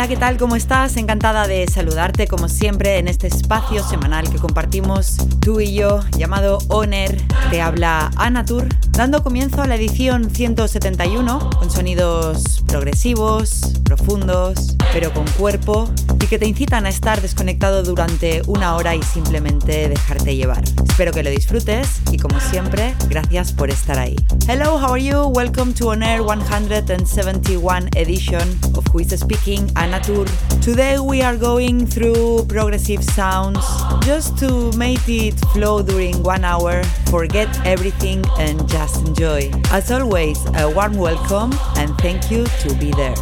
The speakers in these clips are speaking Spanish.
Hola, ¿qué tal? ¿Cómo estás? Encantada de saludarte como siempre en este espacio semanal que compartimos tú y yo llamado Oner. Te habla Anatur, dando comienzo a la edición 171 con sonidos progresivos, profundos, pero con cuerpo y que te incitan a estar desconectado durante una hora y simplemente dejarte llevar. Espero que lo disfrutes y como siempre, gracias por estar ahí. Hello, how are you? Welcome to Oner 171 edition Who is Speaking Anatur. Today we are going through progressive sounds just to make it flow during one hour, forget everything and just enjoy. As always, a warm welcome and thank you to be there.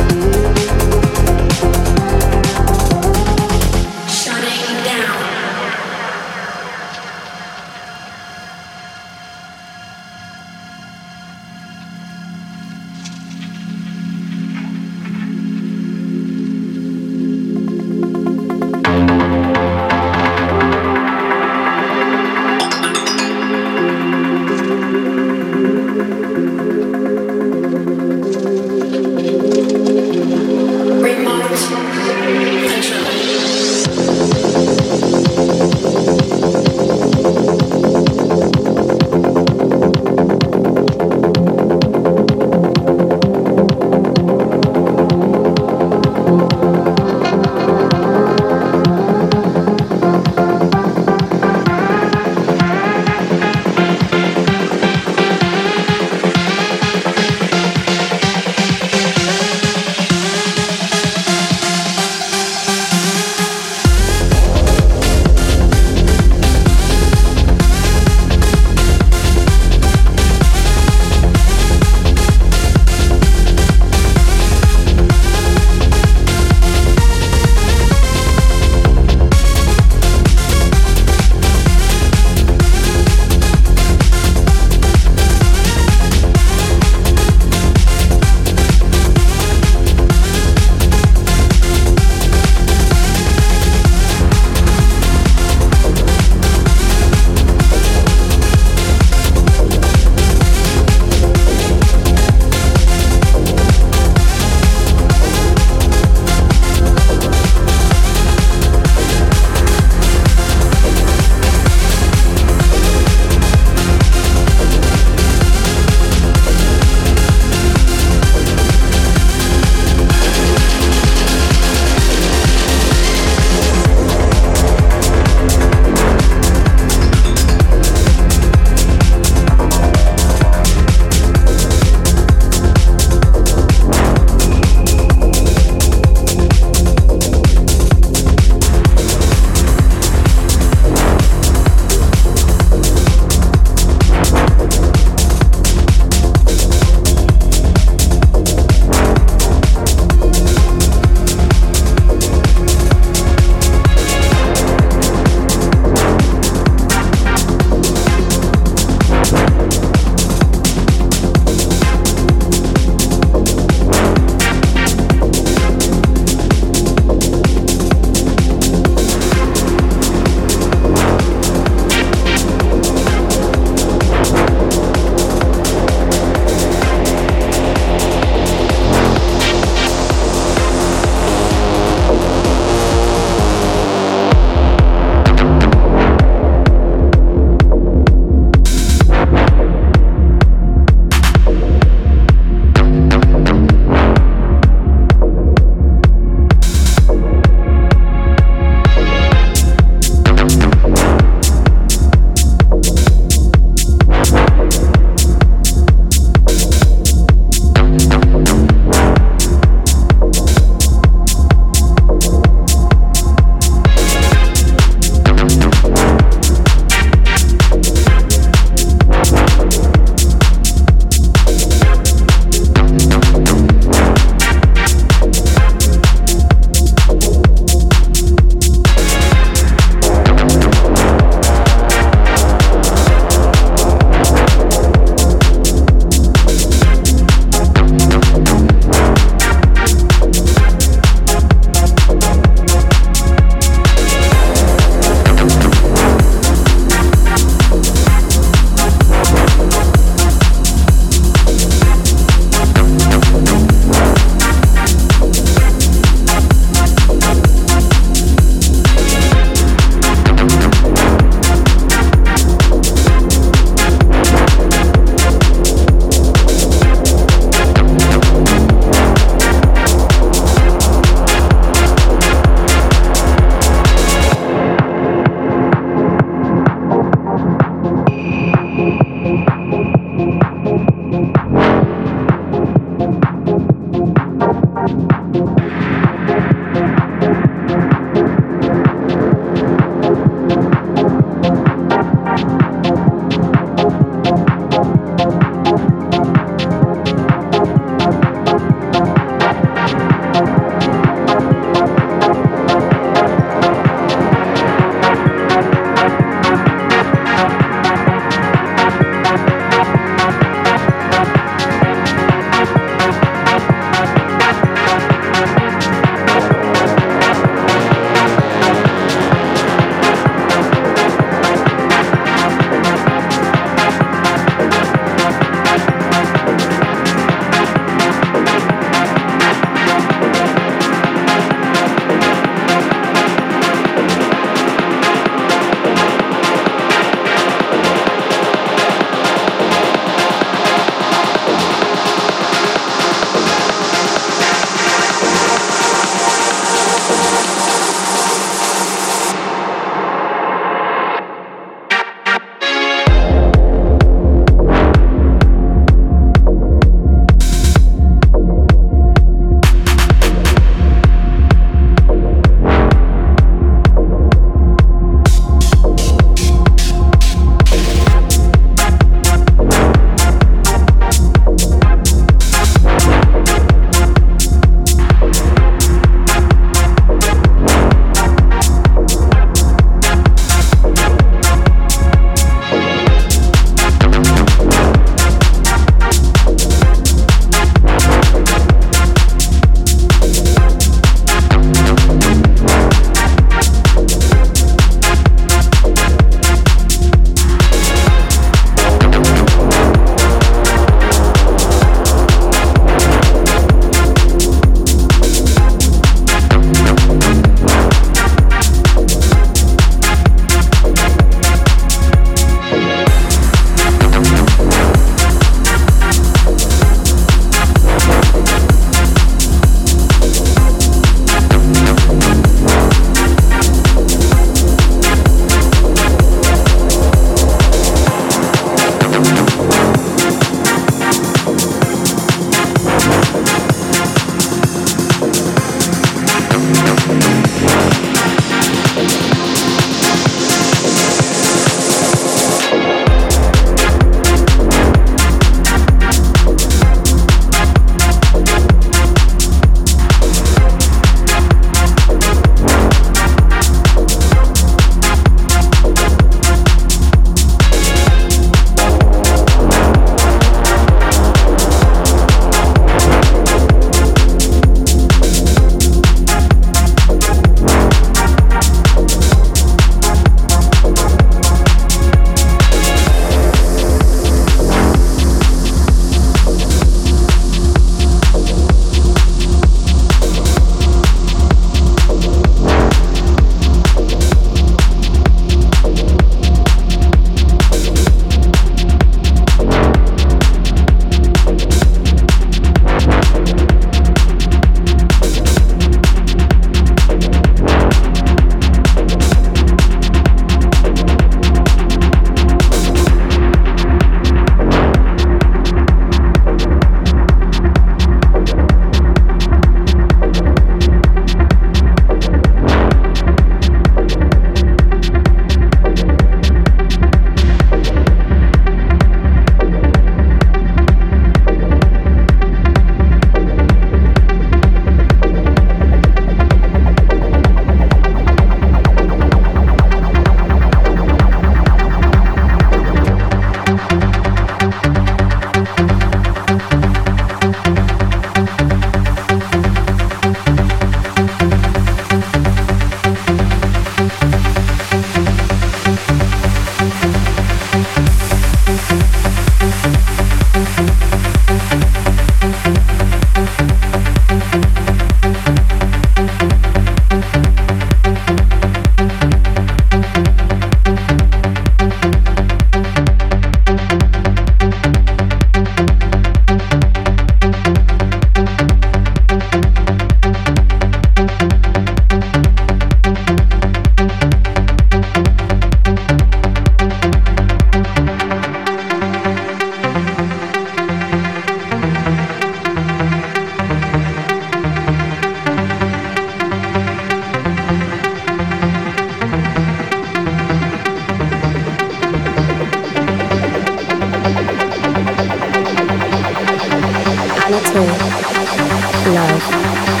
love.